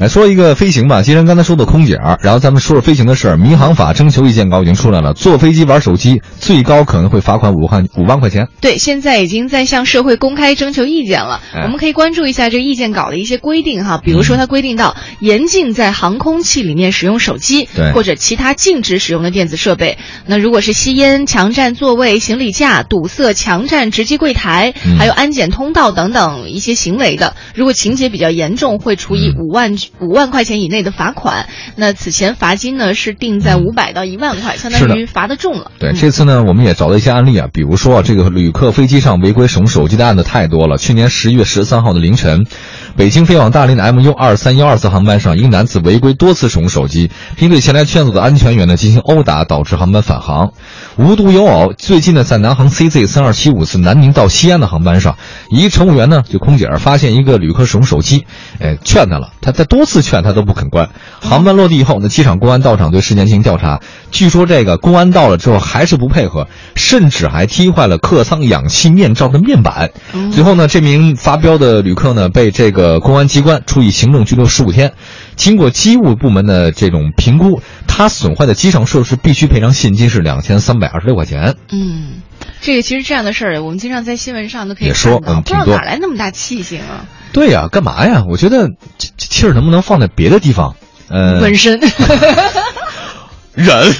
来说一个飞行吧，既然刚才说的空姐儿，然后咱们说说飞行的事儿。民航法征求意见稿已经出来了，坐飞机玩手机，最高可能会罚款五万五万块钱。对，现在已经在向社会公开征求意见了。哎我们可以关注一下这个意见稿的一些规定哈，比如说它规定到严禁在航空器里面使用手机对或者其他禁止使用的电子设备。那如果是吸烟、强占座位、行李架、堵塞、强占值机柜台，嗯还有安检通道等等一些行为的，如果情节比较严重，会处以嗯五万五万块钱以内的罚款。那此前罚金呢是定在五百到一万块，相当于罚的重了。对，嗯这次呢，我们也找了一些案例啊，比如说啊，这个旅客飞机上违规使用手机的案子太多了。去年十一月十三号的凌晨，北京飞往大连的 MU 二三幺二次航班上，一个男子违规多次使用手机，并对前来劝阻的安全员呢进行殴打，导致航班返航。无独有偶，最近呢，在南航 CZ 三二七五次南宁到西安的航班上，一乘务员呢，就空姐儿发现一个旅客使用手机，哎，劝他了，他在多次劝他都不肯关。航班落地以后呢，机场公安到场对事件进行调查。据说这个公安到了之后还是不配合，甚至还踢坏了客舱氧气面罩的面板。最后呢，这名发飙的旅客呢，被这个公安机关处以行政拘留十五天。经过机务部门的这种评估，他损坏的机上设施必须赔偿现金是两千三百二十六块钱。嗯，这个其实这样的事儿，我们经常在新闻上都可以也说看到，嗯不知道哪来那么大气性啊！对呀、干嘛呀？我觉得这这气儿能不能放在别的地方？呃，纹身，忍，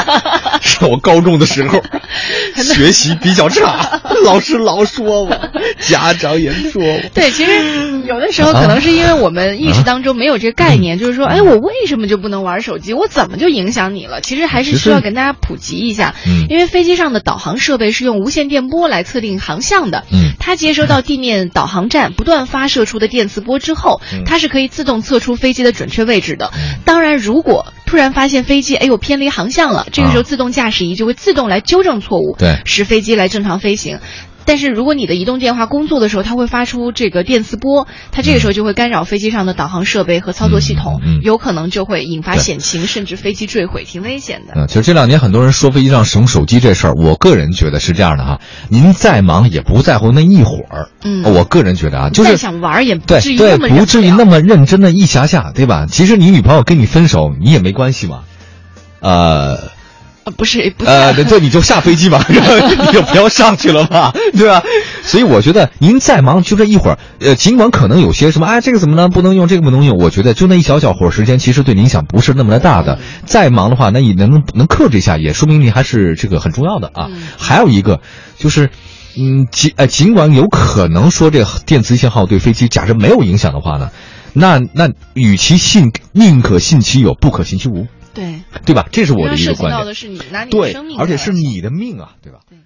是我高中的时候 学习比较差，老师老说我，家长也说我。对，其实有的时候可能是因为我们意识当中没有这个概念，就是说，哎，我为什么就不能玩手机？我怎么就影响你了？其实还是需要跟大家普及一下，嗯因为飞机上的导航设备是用无线电波来测定航向的，嗯它接收到地面导航站不断发射出的电磁波之后，嗯它是可以自动测出飞机的准确位置的。当然，如果突然发现飞机哎呦偏离航向了，这个时候啊。自动驾驶仪就会自动来纠正错误，对。使飞机来正常飞行。但是如果你的移动电话工作的时候，它会发出这个电磁波，它这个时候就会干扰飞机上的导航设备和操作系统，嗯嗯嗯有可能就会引发险情，甚至飞机坠毁，挺危险的。嗯，其实这两年很多人说飞机上使用手机这事儿，我个人觉得是这样的哈，您再忙也不在乎那一会儿。嗯我个人觉得啊，就是再想玩也不对对，至于那么不至于那么么认真的一下下，对吧？其实你女朋友跟你分手，你也没关系嘛。呃不是呃，对对，你就下飞机吧，然后你就不要上去了嘛，对吧？所以我觉得您再忙，就这一会儿，呃，尽管可能有些什么，哎，这个怎么呢？不能用，这个不能用，我觉得就那一小小会儿时间，其实对影响不是那么的大的。再忙的话，那你能能克制一下，也说明你还是这个很重要的啊。嗯还有一个就是。嗯，尽呃，尽管有可能说这电磁信号对飞机假设没有影响的话呢，那那与其信宁可信其有，不可信其无，对，对吧？这是我的一个观点。到的是你拿你的对生命，而且是你的命啊，对吧？对